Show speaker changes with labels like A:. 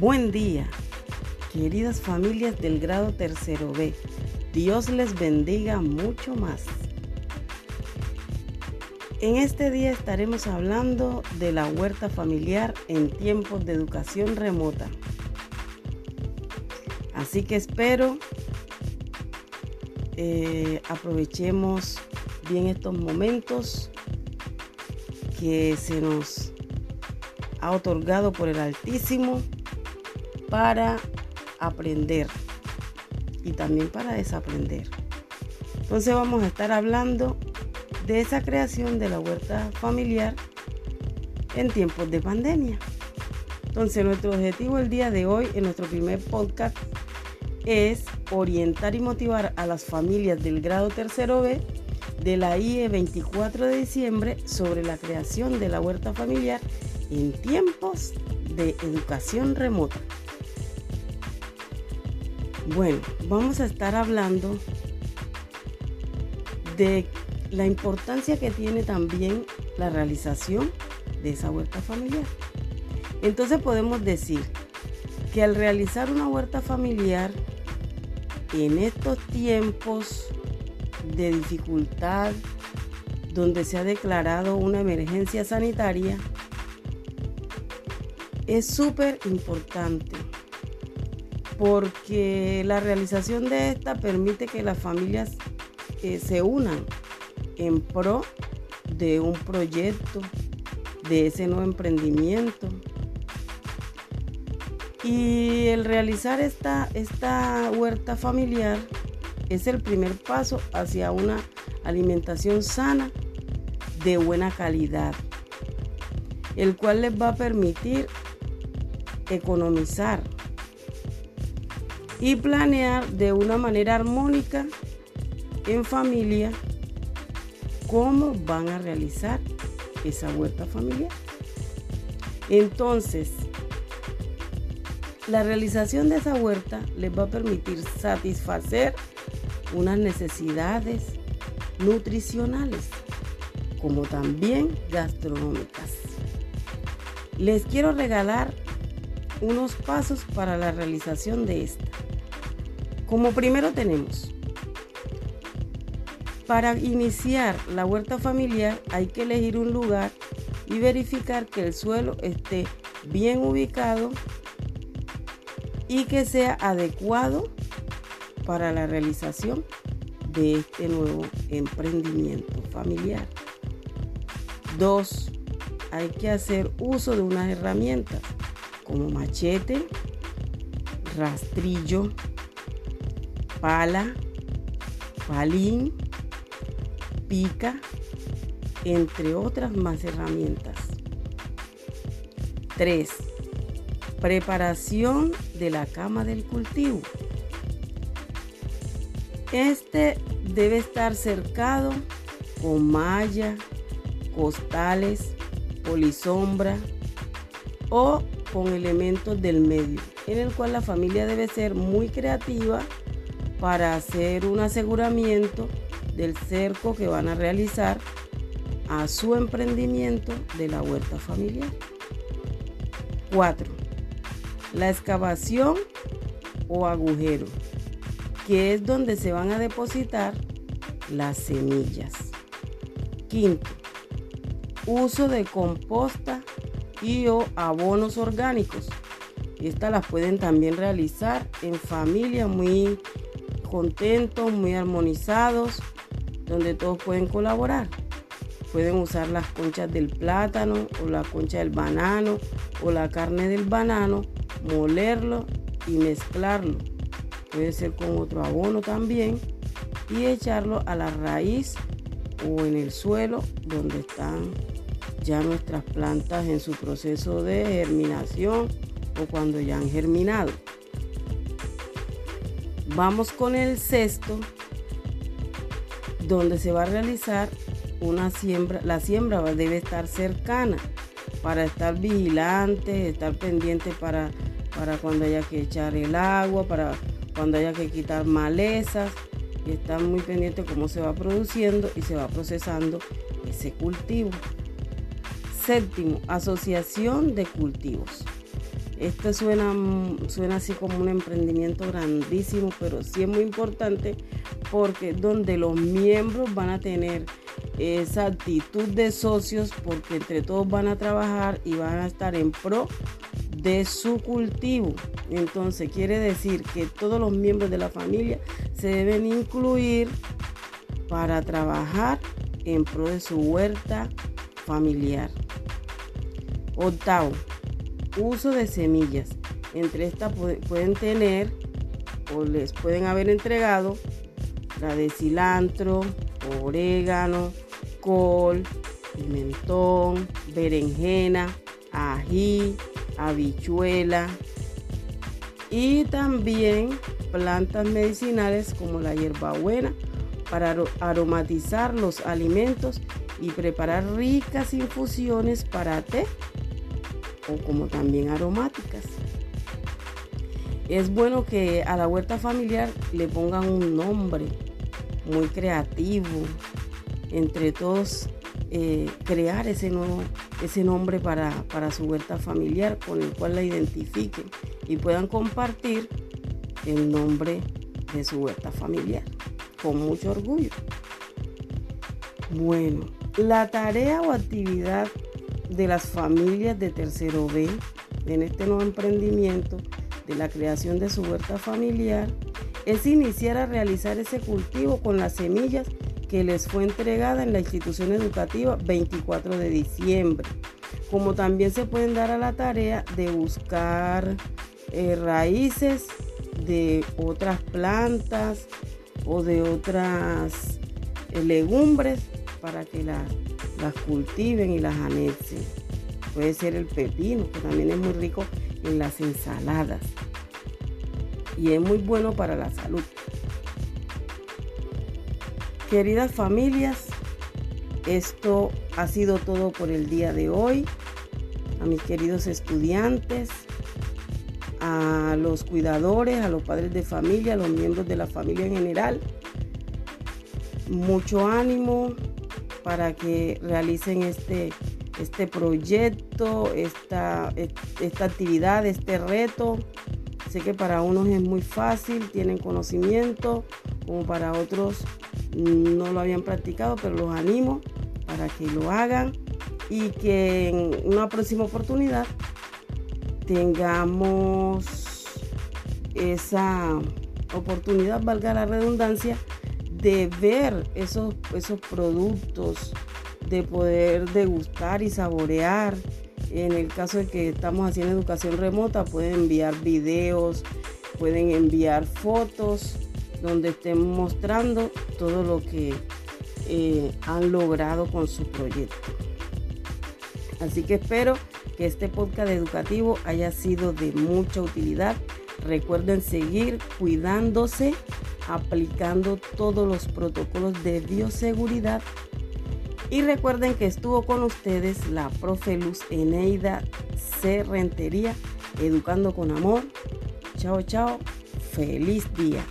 A: Buen día, queridas familias del grado tercero B. Dios les bendiga mucho más. En este día estaremos hablando de la huerta familiar en tiempos de educación remota. Así que espero eh, aprovechemos bien estos momentos que se nos ha otorgado por el Altísimo para aprender y también para desaprender. Entonces vamos a estar hablando de esa creación de la huerta familiar en tiempos de pandemia. Entonces nuestro objetivo el día de hoy en nuestro primer podcast es orientar y motivar a las familias del grado tercero B de la IE 24 de diciembre sobre la creación de la huerta familiar en tiempos de educación remota. Bueno, vamos a estar hablando de la importancia que tiene también la realización de esa huerta familiar. Entonces podemos decir que al realizar una huerta familiar en estos tiempos de dificultad, donde se ha declarado una emergencia sanitaria, es súper importante porque la realización de esta permite que las familias eh, se unan en pro de un proyecto, de ese nuevo emprendimiento. Y el realizar esta, esta huerta familiar es el primer paso hacia una alimentación sana de buena calidad, el cual les va a permitir economizar y planear de una manera armónica en familia cómo van a realizar esa huerta familiar. Entonces, la realización de esa huerta les va a permitir satisfacer unas necesidades nutricionales como también gastronómicas. Les quiero regalar unos pasos para la realización de esta. Como primero tenemos, para iniciar la huerta familiar hay que elegir un lugar y verificar que el suelo esté bien ubicado y que sea adecuado para la realización de este nuevo emprendimiento familiar. Dos, hay que hacer uso de unas herramientas como machete, rastrillo, pala, palín, pica, entre otras más herramientas. 3. Preparación de la cama del cultivo. Este debe estar cercado con malla, costales, polisombra o con elementos del medio, en el cual la familia debe ser muy creativa para hacer un aseguramiento del cerco que van a realizar a su emprendimiento de la huerta familiar. 4. La excavación o agujero que es donde se van a depositar las semillas. Quinto, uso de composta y o abonos orgánicos. Estas las pueden también realizar en familia muy contentos, muy armonizados, donde todos pueden colaborar. Pueden usar las conchas del plátano o la concha del banano o la carne del banano, molerlo y mezclarlo puede ser con otro abono también y echarlo a la raíz o en el suelo donde están ya nuestras plantas en su proceso de germinación o cuando ya han germinado. Vamos con el cesto donde se va a realizar una siembra. La siembra debe estar cercana para estar vigilante, estar pendiente para, para cuando haya que echar el agua, para cuando haya que quitar malezas y estar muy pendiente cómo se va produciendo y se va procesando ese cultivo. Séptimo, asociación de cultivos. Esto suena, suena así como un emprendimiento grandísimo, pero sí es muy importante porque donde los miembros van a tener esa actitud de socios porque entre todos van a trabajar y van a estar en pro de su cultivo. Entonces quiere decir que todos los miembros de la familia se deben incluir para trabajar en pro de su huerta familiar. Octavo, uso de semillas. Entre estas pueden tener o les pueden haber entregado la de cilantro, orégano, col, pimentón, berenjena, ají, habichuela y también plantas medicinales como la hierbabuena para aromatizar los alimentos y preparar ricas infusiones para té o como también aromáticas. Es bueno que a la huerta familiar le pongan un nombre muy creativo, entre todos eh, crear ese, nuevo, ese nombre para, para su huerta familiar con el cual la identifiquen y puedan compartir el nombre de su huerta familiar con mucho orgullo. Bueno, la tarea o actividad de las familias de tercero B en este nuevo emprendimiento de la creación de su huerta familiar es iniciar a realizar ese cultivo con las semillas que les fue entregada en la institución educativa 24 de diciembre. Como también se pueden dar a la tarea de buscar eh, raíces de otras plantas o de otras eh, legumbres para que las, las cultiven y las anexen. Puede ser el pepino, que también es muy rico en las ensaladas y es muy bueno para la salud. Queridas familias, esto ha sido todo por el día de hoy. A mis queridos estudiantes, a los cuidadores, a los padres de familia, a los miembros de la familia en general, mucho ánimo para que realicen este, este proyecto, esta, esta actividad, este reto. Sé que para unos es muy fácil, tienen conocimiento, como para otros no lo habían practicado, pero los animo para que lo hagan y que en una próxima oportunidad tengamos esa oportunidad, valga la redundancia, de ver esos, esos productos, de poder degustar y saborear en el caso de que estamos haciendo educación remota, pueden enviar videos, pueden enviar fotos donde estén mostrando todo lo que eh, han logrado con su proyecto. Así que espero que este podcast educativo haya sido de mucha utilidad. Recuerden seguir cuidándose, aplicando todos los protocolos de bioseguridad y recuerden que estuvo con ustedes la profe Luz Eneida C. Rentería, educando con amor. Chao, chao. Feliz día.